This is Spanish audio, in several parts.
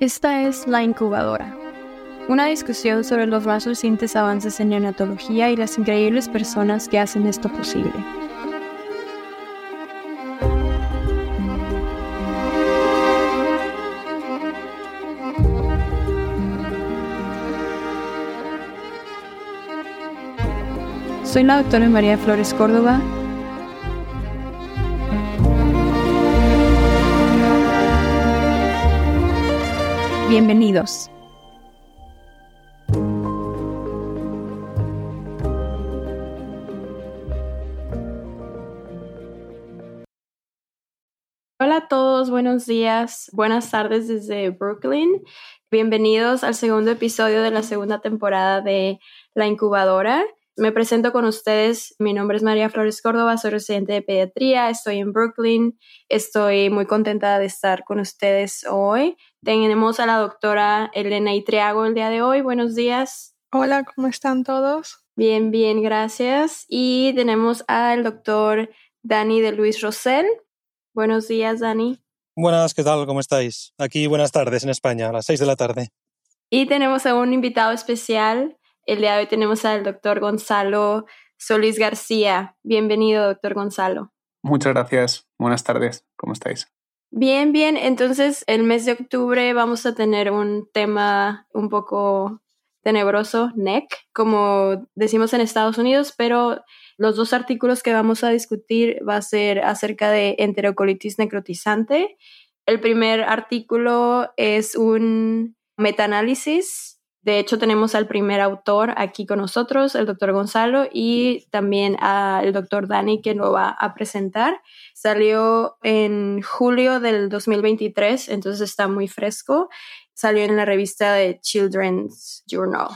Esta es La Incubadora, una discusión sobre los más recientes avances en neonatología y las increíbles personas que hacen esto posible. Soy la doctora María Flores Córdoba Bienvenidos. Hola a todos, buenos días, buenas tardes desde Brooklyn. Bienvenidos al segundo episodio de la segunda temporada de La Incubadora. Me presento con ustedes. Mi nombre es María Flores Córdoba, soy residente de pediatría, estoy en Brooklyn. Estoy muy contenta de estar con ustedes hoy. Tenemos a la doctora Elena Itriago el día de hoy. Buenos días. Hola, ¿cómo están todos? Bien, bien, gracias. Y tenemos al doctor Dani de Luis Rosell. Buenos días, Dani. Buenas, ¿qué tal? ¿Cómo estáis? Aquí buenas tardes en España, a las seis de la tarde. Y tenemos a un invitado especial, el día de hoy tenemos al doctor Gonzalo Solís García. Bienvenido, doctor Gonzalo. Muchas gracias. Buenas tardes. ¿Cómo estáis? Bien, bien. Entonces, el mes de octubre vamos a tener un tema un poco tenebroso, NEC, como decimos en Estados Unidos, pero los dos artículos que vamos a discutir va a ser acerca de enterocolitis necrotizante. El primer artículo es un metaanálisis de hecho, tenemos al primer autor aquí con nosotros, el doctor Gonzalo, y también al doctor Dani, que lo va a presentar. Salió en julio del 2023, entonces está muy fresco. Salió en la revista de Children's Journal.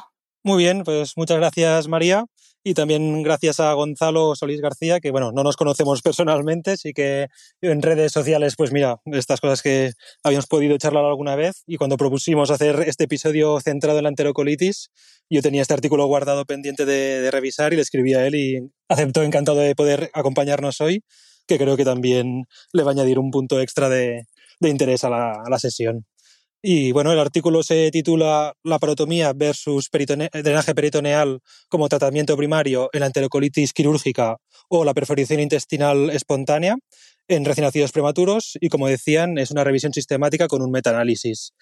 Muy bien, pues muchas gracias, María. Y también gracias a Gonzalo Solís García, que bueno, no nos conocemos personalmente, sí que en redes sociales, pues mira, estas cosas que habíamos podido charlar alguna vez. Y cuando propusimos hacer este episodio centrado en la enterocolitis, yo tenía este artículo guardado pendiente de, revisar y le escribí a él y aceptó encantado de poder acompañarnos hoy, que creo que también le va a añadir un punto extra de, interés a la sesión. Y bueno, el artículo se titula La parotomía versus drenaje peritoneal como tratamiento primario en la enterocolitis quirúrgica o la perforación intestinal espontánea en recién nacidos prematuros y como decían es una revisión sistemática con un metaanálisis.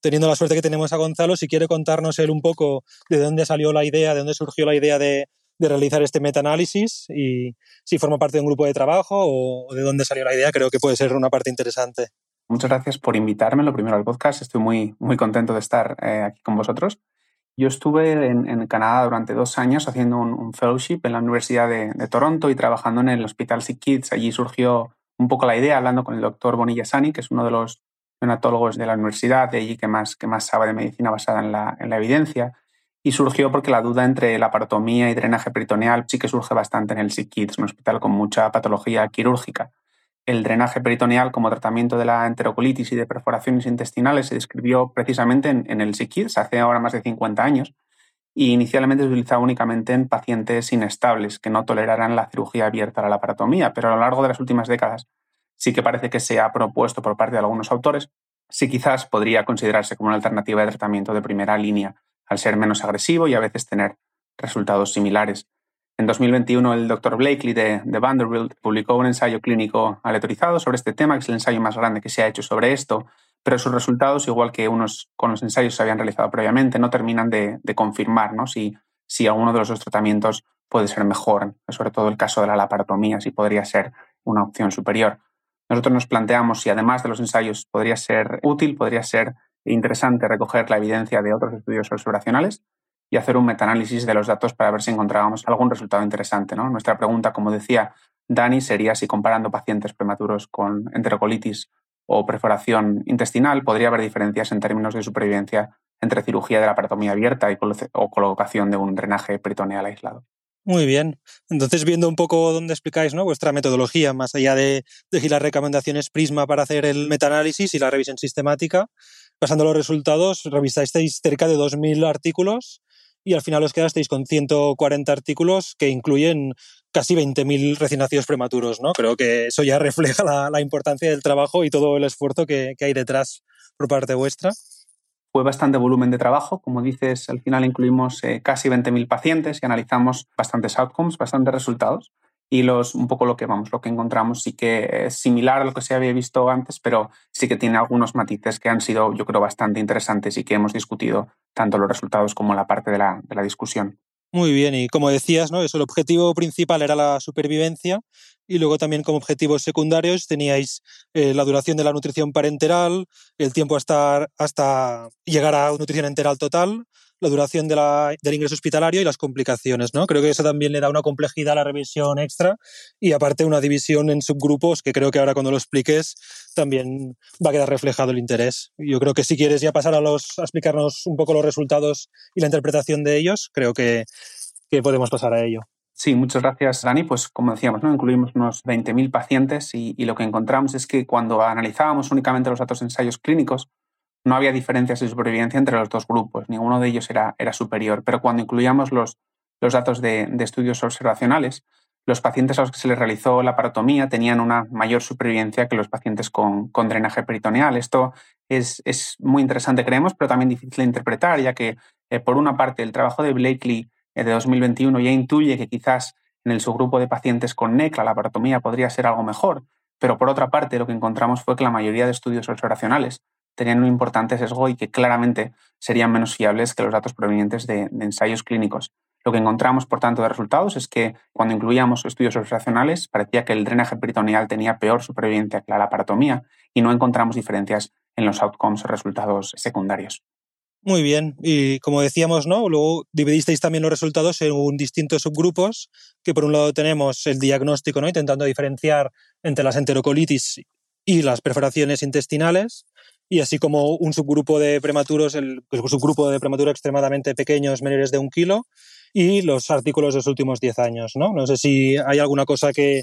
Teniendo la suerte que tenemos a Gonzalo, si quiere contarnos él un poco de dónde salió la idea, de dónde surgió la idea de, de realizar este metaanálisis y si forma parte de un grupo de trabajo o de dónde salió la idea, creo que puede ser una parte interesante. Muchas gracias por invitarme, lo primero al podcast. Estoy muy, muy contento de estar eh, aquí con vosotros. Yo estuve en, Canadá durante dos años haciendo un, fellowship en la Universidad de, Toronto y trabajando en el Hospital Sick Kids. Allí surgió un poco la idea, hablando con el doctor Bonilla Sani, que es uno de los neonatólogos de la universidad, de allí que más, que más sabe de medicina basada en la, en la evidencia. Y surgió porque la duda entre la parotomía y drenaje peritoneal sí que surge bastante en el Sick Kids, un hospital con mucha patología quirúrgica el drenaje peritoneal como tratamiento de la enterocolitis y de perforaciones intestinales se describió precisamente en, el SICIDS hace ahora más de 50 años y inicialmente se utilizaba únicamente en pacientes inestables que no toleraran la cirugía abierta a la laparotomía, pero a lo largo de las últimas décadas sí que parece que se ha propuesto por parte de algunos autores si quizás podría considerarse como una alternativa de tratamiento de primera línea, al ser menos agresivo y a veces tener resultados similares. En 2021, el doctor Blakely de, Vanderbilt publicó un ensayo clínico aleatorizado sobre este tema, que es el ensayo más grande que se ha hecho sobre esto, pero sus resultados, igual que unos con los ensayos que se habían realizado previamente, no terminan de, confirmar si, si alguno de los dos tratamientos puede ser mejor, sobre todo el caso de la laparotomía, si podría ser una opción superior. Nosotros nos planteamos si además de los ensayos podría ser útil, podría ser interesante recoger la evidencia de otros estudios observacionales y hacer un metaanálisis de los datos para ver si encontrábamos algún resultado interesante. ¿no? Nuestra pregunta, como decía Dani, sería si comparando pacientes prematuros con enterocolitis o perforación intestinal, podría haber diferencias en términos de supervivencia entre cirugía de la paratomía abierta y o colocación de un drenaje peritoneal aislado. Muy bien. Entonces, viendo un poco dónde explicáis ¿no? vuestra metodología, más allá de, de las recomendaciones Prisma para hacer el metaanálisis y la revisión sistemática, pasando los resultados, revisasteis cerca de 2.000 artículos y al final os quedasteis con 140 artículos que incluyen casi 20.000 recién nacidos prematuros, ¿no? Creo que eso ya refleja la, importancia del trabajo y todo el esfuerzo que, hay detrás por parte vuestra. Fue bastante volumen de trabajo, como dices, al final incluimos eh, casi 20.000 pacientes y analizamos bastantes outcomes, bastantes resultados y los, un poco lo que vamos, lo que encontramos sí que es similar a lo que se había visto antes, pero sí que tiene algunos matices que han sido, yo creo, bastante interesantes y que hemos discutido tanto los resultados como la parte de la, de la discusión. Muy bien, y como decías, ¿no? Eso, el objetivo principal era la supervivencia y luego también como objetivos secundarios teníais eh, la duración de la nutrición parenteral, el tiempo hasta, hasta llegar a nutrición enteral total, la duración del ingreso hospitalario y las complicaciones. ¿no? Creo que eso también le da una complejidad a la revisión extra y aparte una división en subgrupos que creo que ahora cuando lo expliques también va a quedar reflejado el interés. Yo creo que si quieres ya pasar a, los, explicarnos un poco los resultados y la interpretación de ellos, creo que, que podemos pasar a ello. Sí, muchas gracias, Dani. Pues como decíamos, ¿no? incluimos unos 20.000 pacientes y, y, lo que encontramos es que cuando analizábamos únicamente los datos de ensayos clínicos, no había diferencias de supervivencia entre los dos grupos, ninguno de ellos era, era superior, pero cuando incluíamos los, los datos de, estudios observacionales, los pacientes a los que se les realizó la parotomía tenían una mayor supervivencia que los pacientes con, drenaje peritoneal. Esto es, muy interesante, creemos, pero también difícil de interpretar, ya que, eh, por una parte, el trabajo de Blakely eh, de 2021 ya intuye que quizás en el subgrupo de pacientes con NECLA la parotomía podría ser algo mejor, pero por otra parte, lo que encontramos fue que la mayoría de estudios observacionales tenían un importante sesgo y que claramente serían menos fiables que los datos provenientes de, ensayos clínicos. Lo que encontramos, por tanto, de resultados es que cuando incluíamos estudios observacionales parecía que el drenaje peritoneal tenía peor supervivencia que la laparotomía y no encontramos diferencias en los outcomes o resultados secundarios. Muy bien, y como decíamos, ¿no? Luego dividisteis también los resultados según distintos subgrupos, que por un lado tenemos el diagnóstico, ¿no? Intentando diferenciar entre las enterocolitis y las perforaciones intestinales, y así como un subgrupo de prematuros, el, subgrupo de prematuros extremadamente pequeños, menores de un kilo, y los artículos de los últimos 10 años. ¿no? no sé si hay alguna cosa que,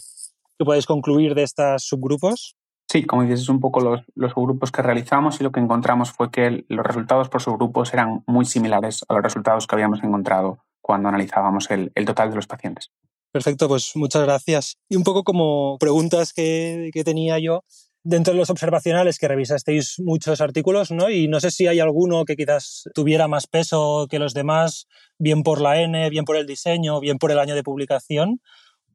que podáis concluir de estos subgrupos. Sí, como dices, es un poco los, los, subgrupos que realizamos y lo que encontramos fue que los resultados por subgrupos eran muy similares a los resultados que habíamos encontrado cuando analizábamos el, el total de los pacientes. Perfecto, pues muchas gracias. Y un poco como preguntas que, que tenía yo, dentro de los observacionales que revisasteis muchos artículos, ¿no? Y no sé si hay alguno que quizás tuviera más peso que los demás, bien por la N, bien por el diseño, bien por el año de publicación,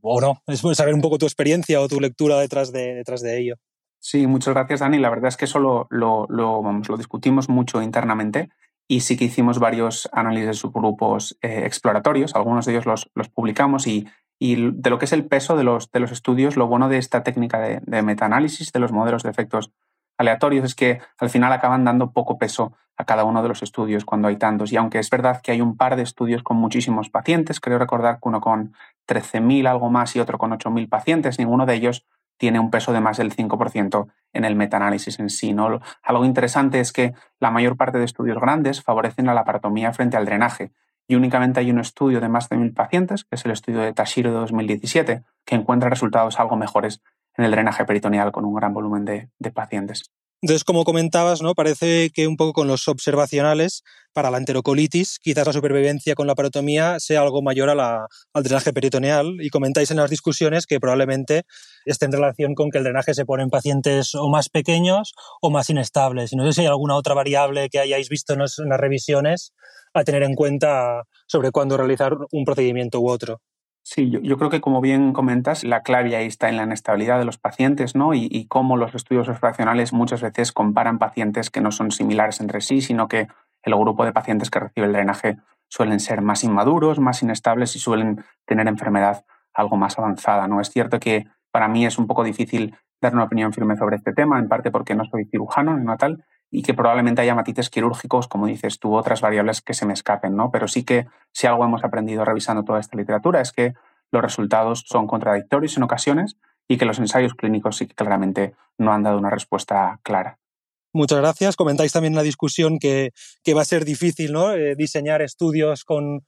o no. Es saber un poco tu experiencia o tu lectura detrás de, detrás de ello. Sí, muchas gracias, Dani. La verdad es que eso lo, lo, vamos, lo discutimos mucho internamente y sí que hicimos varios análisis de subgrupos eh, exploratorios. Algunos de ellos los, los publicamos y y de lo que es el peso de los, de los estudios, lo bueno de esta técnica de, metaanálisis, de los modelos de efectos aleatorios, es que al final acaban dando poco peso a cada uno de los estudios cuando hay tantos. Y aunque es verdad que hay un par de estudios con muchísimos pacientes, creo recordar que uno con 13.000 algo más y otro con 8.000 pacientes, ninguno de ellos tiene un peso de más del 5% en el metaanálisis en sí. ¿no? Algo interesante es que la mayor parte de estudios grandes favorecen a la paratomía frente al drenaje y únicamente hay un estudio de más de mil pacientes, que es el estudio de Tashiro de 2017, que encuentra resultados algo mejores en el drenaje peritoneal con un gran volumen de, pacientes. Entonces, como comentabas, ¿no? parece que un poco con los observacionales, para la enterocolitis, quizás la supervivencia con la parotomía sea algo mayor al drenaje peritoneal. Y comentáis en las discusiones que probablemente esté en relación con que el drenaje se pone en pacientes o más pequeños o más inestables. Y no sé si hay alguna otra variable que hayáis visto en las revisiones a tener en cuenta sobre cuándo realizar un procedimiento u otro. Sí, yo, creo que como bien comentas, la clave ahí está en la inestabilidad de los pacientes ¿no? y, cómo los estudios observacionales muchas veces comparan pacientes que no son similares entre sí, sino que el grupo de pacientes que recibe el drenaje suelen ser más inmaduros, más inestables y suelen tener enfermedad algo más avanzada. ¿no? Es cierto que para mí es un poco difícil dar una opinión firme sobre este tema, en parte porque no soy cirujano en natal, y que probablemente haya matices quirúrgicos, como dices tú, otras variables que se me escapen, ¿no? Pero sí que si algo hemos aprendido revisando toda esta literatura es que los resultados son contradictorios en ocasiones y que los ensayos clínicos sí que claramente no han dado una respuesta clara. Muchas gracias. Comentáis también la discusión que, que va a ser difícil ¿no? Eh, diseñar estudios con,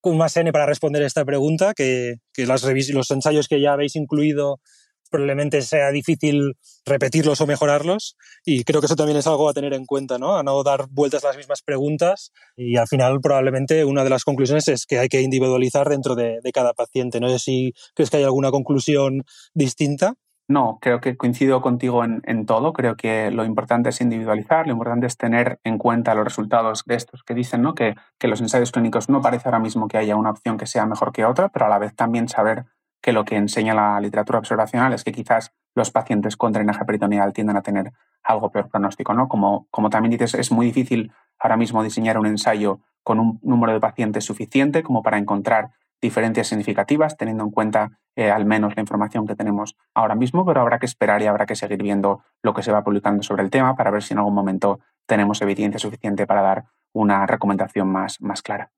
con más N para responder esta pregunta, que, que las los ensayos que ya habéis incluido probablemente sea difícil repetirlos o mejorarlos. Y creo que eso también es algo a tener en cuenta, ¿no? A no dar vueltas a las mismas preguntas. Y al final, probablemente una de las conclusiones es que hay que individualizar dentro de, de cada paciente. No sé si crees que hay alguna conclusión distinta. No, creo que coincido contigo en, en, todo. Creo que lo importante es individualizar, lo importante es tener en cuenta los resultados de estos que dicen ¿no? que, que los ensayos clínicos no parece ahora mismo que haya una opción que sea mejor que otra, pero a la vez también saber que lo que enseña la literatura observacional es que quizás los pacientes con drenaje peritoneal tienden a tener algo peor pronóstico. ¿no? Como, como también dices, es muy difícil ahora mismo diseñar un ensayo con un número de pacientes suficiente como para encontrar diferencias significativas, teniendo en cuenta eh, al menos la información que tenemos ahora mismo, pero habrá que esperar y habrá que seguir viendo lo que se va publicando sobre el tema para ver si en algún momento tenemos evidencia suficiente para dar una recomendación más, más clara.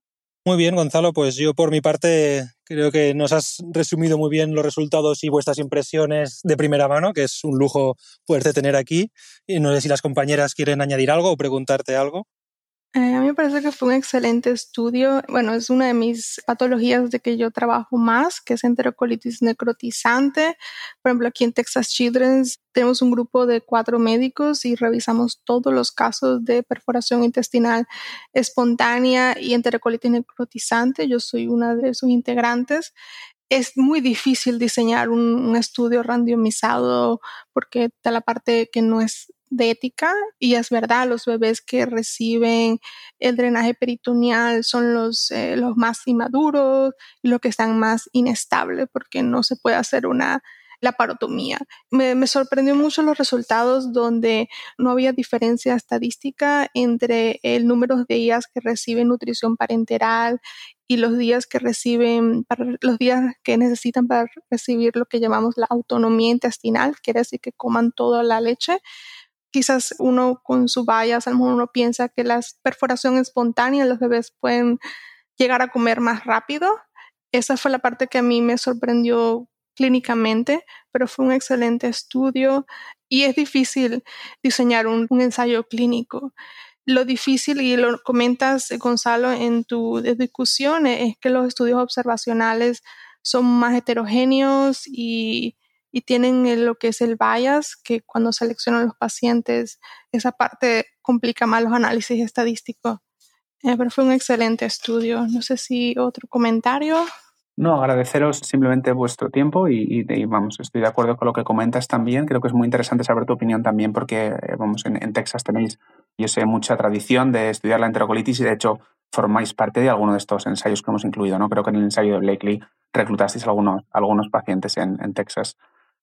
Muy bien, Gonzalo, pues yo por mi parte creo que nos has resumido muy bien los resultados y vuestras impresiones de primera mano, que es un lujo poderte tener aquí. No sé si las compañeras quieren añadir algo o preguntarte algo. Eh, a mí me parece que fue un excelente estudio. Bueno, es una de mis patologías de que yo trabajo más, que es enterocolitis necrotizante. Por ejemplo, aquí en Texas Children's tenemos un grupo de cuatro médicos y revisamos todos los casos de perforación intestinal espontánea y enterocolitis necrotizante. Yo soy una de sus integrantes es muy difícil diseñar un, un, estudio randomizado porque está la parte que no es de ética y es verdad, los bebés que reciben el drenaje peritoneal son los, eh, los más inmaduros los que están más inestables porque no se puede hacer una laparotomía. Me, me sorprendió mucho los resultados donde no había diferencia estadística entre el número de días que reciben nutrición parenteral y los días que reciben, los días que necesitan para recibir lo que llamamos la autonomía intestinal, quiere decir que coman toda la leche quizás uno con su bias, a lo uno piensa que la perforación espontánea los bebés pueden llegar a comer más rápido. Esa fue la parte que a mí me sorprendió clínicamente, pero fue un excelente estudio y es difícil diseñar un, un ensayo clínico. Lo difícil, y lo comentas, Gonzalo, en tu discusión, es que los estudios observacionales son más heterogéneos y y tienen lo que es el bias, que cuando seleccionan los pacientes, esa parte complica más los análisis estadísticos. Eh, pero fue un excelente estudio. No sé si otro comentario. No, agradeceros simplemente vuestro tiempo y, y, vamos, estoy de acuerdo con lo que comentas también. Creo que es muy interesante saber tu opinión también porque, eh, vamos, en, en, Texas tenéis, yo sé, mucha tradición de estudiar la enterocolitis y de hecho formáis parte de alguno de estos ensayos que hemos incluido, ¿no? Creo que en el ensayo de Blakely reclutasteis algunos, algunos pacientes en, en Texas.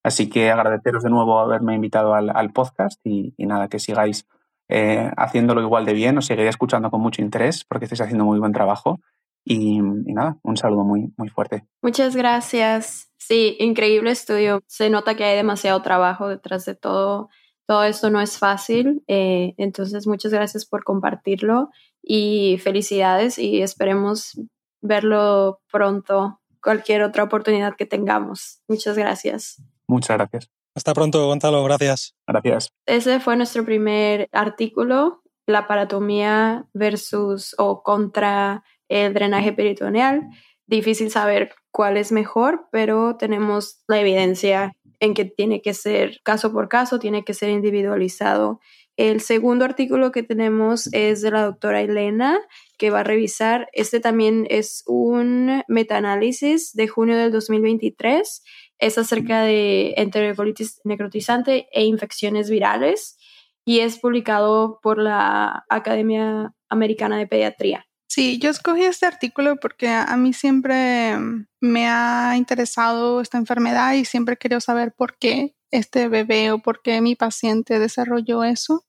Así que agradeceros de nuevo haberme invitado al, al podcast y, y, nada, que sigáis eh, haciéndolo igual de bien, os seguiré escuchando con mucho interés porque estáis haciendo muy buen trabajo. Y, y, nada, un saludo muy, muy fuerte. Muchas gracias. Sí, increíble estudio. Se nota que hay demasiado trabajo detrás de todo. Todo esto no es fácil. Eh, entonces, muchas gracias por compartirlo y felicidades y esperemos verlo pronto, cualquier otra oportunidad que tengamos. Muchas gracias. Muchas gracias. Hasta pronto, Gonzalo. Gracias. Gracias. Ese fue nuestro primer artículo, la paratomía versus o contra el drenaje peritoneal. Difícil saber cuál es mejor, pero tenemos la evidencia en que tiene que ser caso por caso, tiene que ser individualizado. El segundo artículo que tenemos es de la doctora Elena, que va a revisar. Este también es un metaanálisis de junio del 2023 es acerca de enterocolitis necrotizante e infecciones virales y es publicado por la Academia Americana de Pediatría. Sí, yo escogí este artículo porque a mí siempre me ha interesado esta enfermedad y siempre quiero saber por qué este bebé o por qué mi paciente desarrolló eso.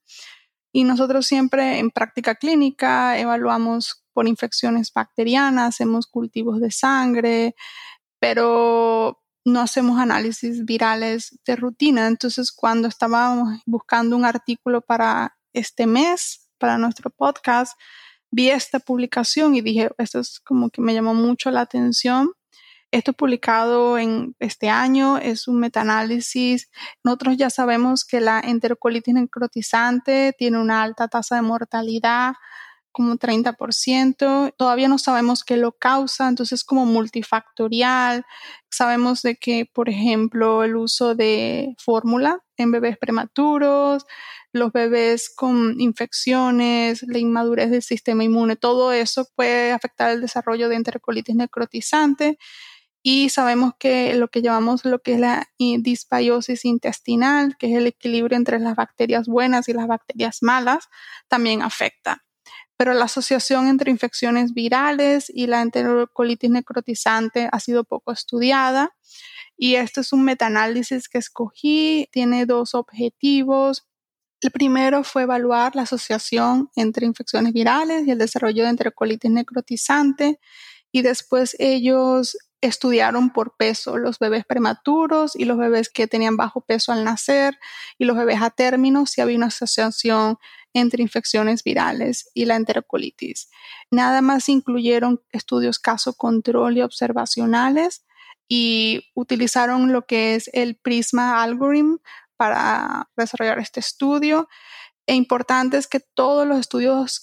Y nosotros siempre en práctica clínica evaluamos por infecciones bacterianas, hacemos cultivos de sangre, pero no hacemos análisis virales de rutina. Entonces, cuando estábamos buscando un artículo para este mes, para nuestro podcast, vi esta publicación y dije, esto es como que me llamó mucho la atención. Esto publicado en este año es un metaanálisis. Nosotros ya sabemos que la enterocolitis necrotizante tiene una alta tasa de mortalidad como 30%. Todavía no sabemos qué lo causa, entonces es como multifactorial. Sabemos de que, por ejemplo, el uso de fórmula en bebés prematuros, los bebés con infecciones, la inmadurez del sistema inmune, todo eso puede afectar el desarrollo de enterocolitis necrotizante y sabemos que lo que llamamos lo que es la disbiosis intestinal, que es el equilibrio entre las bacterias buenas y las bacterias malas, también afecta. Pero la asociación entre infecciones virales y la enterocolitis necrotizante ha sido poco estudiada. Y este es un metaanálisis que escogí, tiene dos objetivos. El primero fue evaluar la asociación entre infecciones virales y el desarrollo de enterocolitis necrotizante y después ellos estudiaron por peso los bebés prematuros y los bebés que tenían bajo peso al nacer y los bebés a término si había una asociación entre infecciones virales y la enterocolitis. Nada más incluyeron estudios caso control y observacionales y utilizaron lo que es el Prisma Algorithm para desarrollar este estudio. E importante es que todos los estudios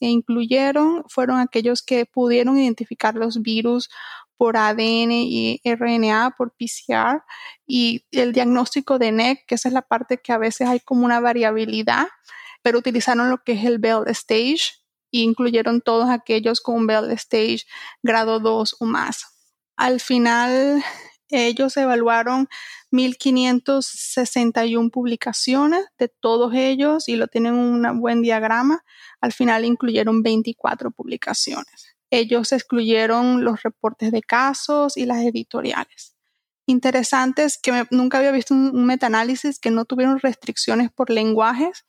que incluyeron fueron aquellos que pudieron identificar los virus por ADN y RNA, por PCR, y el diagnóstico de NEC, que esa es la parte que a veces hay como una variabilidad, pero utilizaron lo que es el Bell Stage e incluyeron todos aquellos con Bell Stage grado 2 o más. Al final, ellos evaluaron 1561 publicaciones de todos ellos y lo tienen un buen diagrama. Al final incluyeron 24 publicaciones ellos excluyeron los reportes de casos y las editoriales. Interesante es que nunca había visto un, un metaanálisis que no tuvieron restricciones por lenguajes.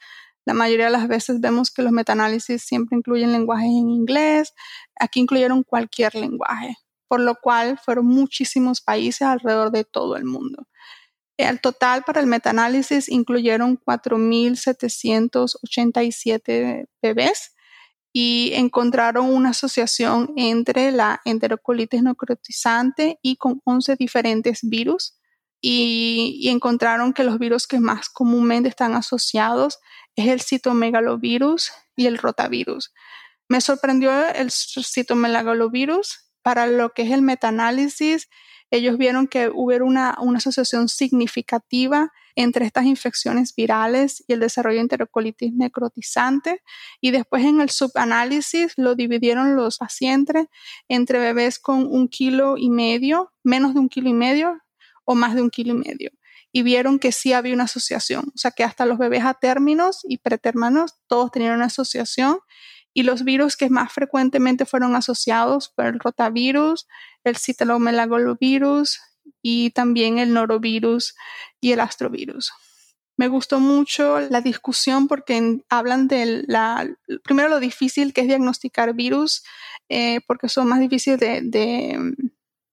La mayoría de las veces vemos que los metaanálisis siempre incluyen lenguajes en inglés. Aquí incluyeron cualquier lenguaje, por lo cual fueron muchísimos países alrededor de todo el mundo. El total para el metaanálisis incluyeron 4.787 bebés y encontraron una asociación entre la enterocolitis necrotizante y con 11 diferentes virus y, encontraron que los virus que más comúnmente están asociados es el citomegalovirus y el rotavirus. Me sorprendió el citomegalovirus para lo que es el metaanálisis. Ellos vieron que hubo una, una asociación significativa entre estas infecciones virales y el desarrollo de enterocolitis necrotizante. Y después en el subanálisis lo dividieron los pacientes entre bebés con un kilo y medio, menos de un kilo y medio o más de un kilo y medio. Y vieron que sí había una asociación, o sea que hasta los bebés a términos y pretérmanos todos tenían una asociación y los virus que más frecuentemente fueron asociados fueron el rotavirus, el citalomegalovirus, y también el norovirus y el astrovirus. Me gustó mucho la discusión porque hablan de primero lo difícil que es diagnosticar virus, eh, porque son más difíciles de, de mm,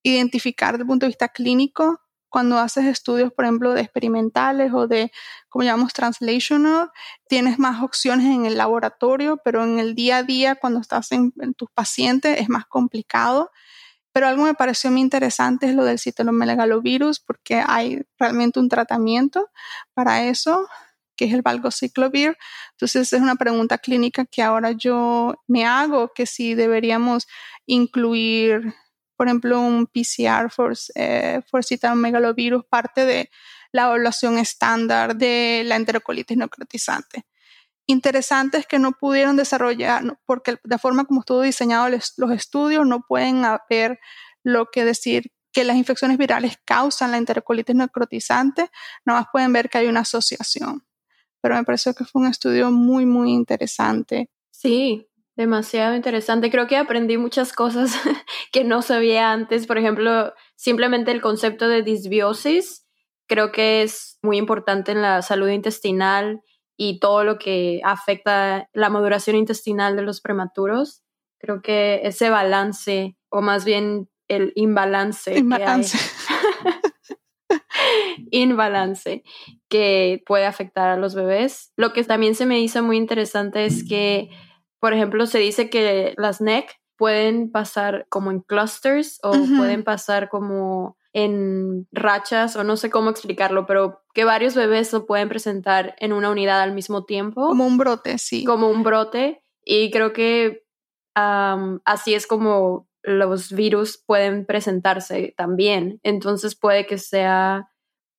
identificar desde el punto de vista clínico cuando haces estudios, por ejemplo, de experimentales o de, como llamamos, translational, tienes más opciones en el laboratorio, pero en el día a día, cuando estás en, en tus pacientes, es más complicado. Pero algo me pareció muy interesante es lo del citomegalovirus, porque hay realmente un tratamiento para eso, que es el valgociclovir. Entonces es una pregunta clínica que ahora yo me hago, que si deberíamos incluir, por ejemplo, un PCR for, eh, for citomegalovirus, parte de la evaluación estándar de la enterocolitis necrotizante interesante es que no pudieron desarrollar, porque de forma como estuvo diseñado los estudios, no pueden haber lo que decir que las infecciones virales causan la enterocolitis necrotizante, nada más pueden ver que hay una asociación. Pero me pareció que fue un estudio muy, muy interesante. Sí, demasiado interesante. Creo que aprendí muchas cosas que no sabía antes. Por ejemplo, simplemente el concepto de disbiosis creo que es muy importante en la salud intestinal y todo lo que afecta la maduración intestinal de los prematuros. Creo que ese balance, o más bien el imbalance, imbalance. que imbalance que puede afectar a los bebés. Lo que también se me hizo muy interesante es que, por ejemplo, se dice que las NEC pueden pasar como en clusters o pueden pasar como en rachas o no sé cómo explicarlo, pero que varios bebés lo pueden presentar en una unidad al mismo tiempo. Como un brote, sí. Como un brote Y creo que así es como los virus pueden presentarse también. Entonces puede que sea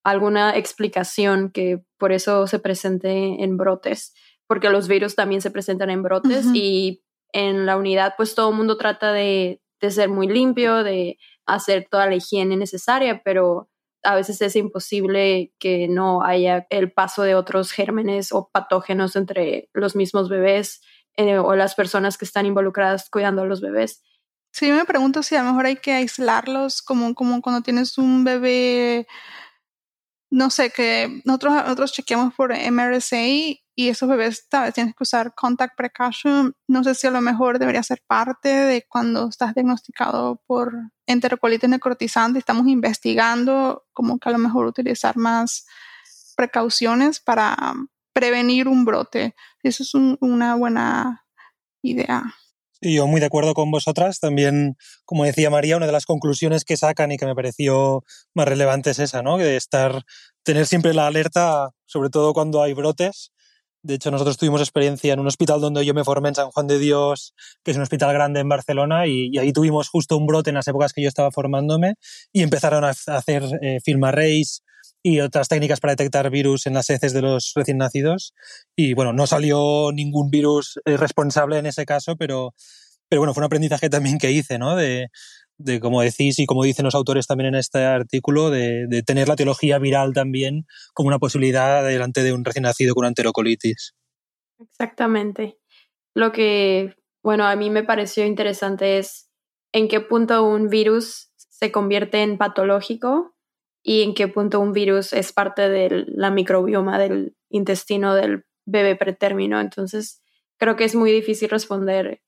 alguna explicación que por eso se presente en brotes, porque los virus también se presentan en brotes y en la unidad pues todo el mundo trata de, de ser muy limpio, de hacer toda la higiene necesaria, pero a veces es imposible que no haya el paso de otros gérmenes o patógenos entre los mismos bebés eh, o las personas que están involucradas cuidando a los bebés. Sí, me pregunto si a lo mejor hay que aislarlos como, como cuando tienes un bebé, no sé, que nosotros, nosotros chequeamos por MRSA y esos bebés tal vez tienes que usar contact precaution. No sé si a lo mejor debería ser parte de cuando estás diagnosticado por enterocolitis necrotizante. Estamos investigando como que a lo mejor utilizar más precauciones para prevenir un brote. Eso es una buena idea. Y yo muy de acuerdo con vosotras. También, como decía María, una de las conclusiones que sacan y que me pareció más relevante es esa, ¿no? De estar, tener siempre la alerta, sobre todo cuando hay brotes. De hecho, nosotros tuvimos experiencia en un hospital donde yo me formé en San Juan de Dios, que es un hospital grande en Barcelona, y, ahí tuvimos justo un brote en las épocas que yo estaba formándome y empezaron a hacer eh, film arrays, y otras técnicas para detectar virus en las heces de los recién nacidos. Y bueno, no salió ningún virus eh, responsable en ese caso, pero, pero bueno, fue un aprendizaje también que hice, ¿no? De, de como decís y como dicen los autores también en este artículo, de, de, tener la teología viral también como una posibilidad delante de un recién nacido con enterocolitis. Exactamente. Lo que, bueno, a mí me pareció interesante es en qué punto un virus se convierte en patológico y en qué punto un virus es parte de la microbioma del intestino del bebé pretérmino. Entonces, creo que es muy difícil responder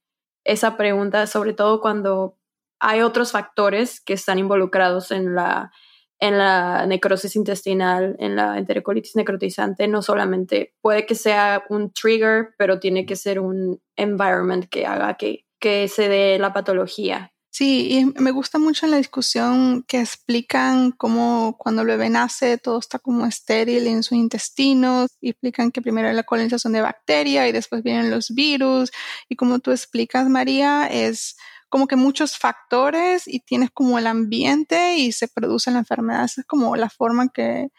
esa pregunta, sobre todo cuando hay otros factores que están involucrados en la, en la necrosis intestinal, en la enterocolitis necrotizante. No solamente puede que sea un trigger, pero tiene que ser un environment que haga que, que se dé la patología. Sí, y me gusta mucho la discusión que explican cómo cuando el bebé nace todo está como estéril en sus intestinos, y explican que primero hay la colonización de bacteria y después vienen los virus, y como tú explicas, María, es como que muchos factores y tienes como el ambiente y se produce la enfermedad. Esa es como la forma que,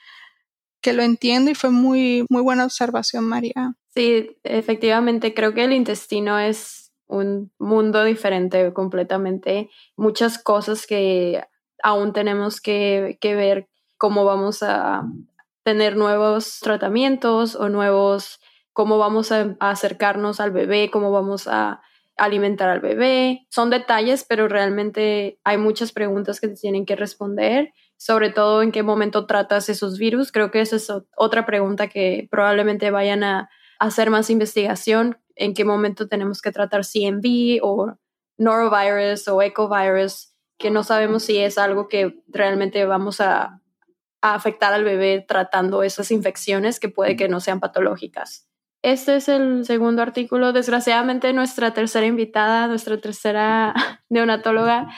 que lo entiendo y fue muy, muy buena observación, María. Sí, efectivamente, creo que el intestino es un mundo diferente completamente, muchas cosas que aún tenemos que, ver cómo vamos a tener nuevos tratamientos o nuevos, cómo vamos a, acercarnos al bebé, cómo vamos a alimentar al bebé. Son detalles, pero realmente hay muchas preguntas que se tienen que responder, sobre todo en qué momento tratas esos virus. Creo que esa es otra pregunta que probablemente vayan a hacer más investigación en qué momento tenemos que tratar CMV o norovirus o ecovirus, que no sabemos si es algo que realmente vamos a, afectar al bebé tratando esas infecciones que puede que no sean patológicas. Este es el segundo artículo. Desgraciadamente, nuestra tercera invitada, nuestra tercera neonatóloga,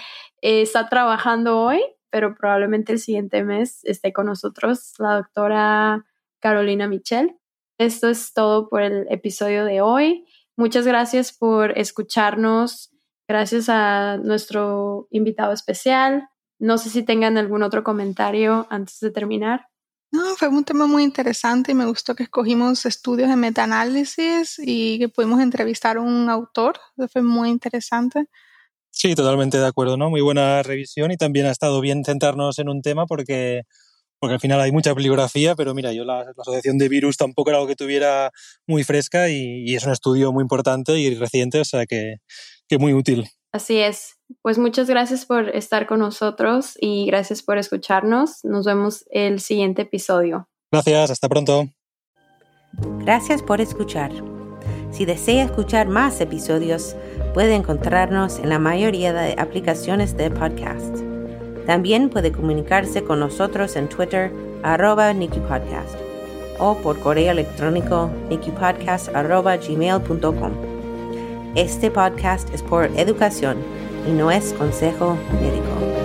eh, está trabajando hoy, pero probablemente el siguiente mes esté con nosotros la doctora Carolina Michel. Esto es todo por el episodio de hoy. Muchas gracias por escucharnos. Gracias a nuestro invitado especial. No sé si tengan algún otro comentario antes de terminar. No, fue un tema muy interesante y me gustó que escogimos estudios de metaanálisis y que pudimos entrevistar a un autor. fue muy interesante. Sí, totalmente de acuerdo, ¿no? Muy buena revisión y también ha estado bien centrarnos en un tema porque porque al final hay mucha bibliografía, pero mira, yo la, asociación de virus tampoco era algo que tuviera muy fresca y, es un estudio muy importante y reciente, o sea que, que muy útil. Así es. Pues muchas gracias por estar con nosotros y gracias por escucharnos. Nos vemos el siguiente episodio. Gracias, hasta pronto. Gracias por escuchar. Si desea escuchar más episodios, puede encontrarnos en la mayoría de aplicaciones de podcast. También puede comunicarse con nosotros en Twitter, arroba Podcast, o por correo electrónico nikipodcast arroba gmail.com. Este podcast es por educación y no es consejo médico.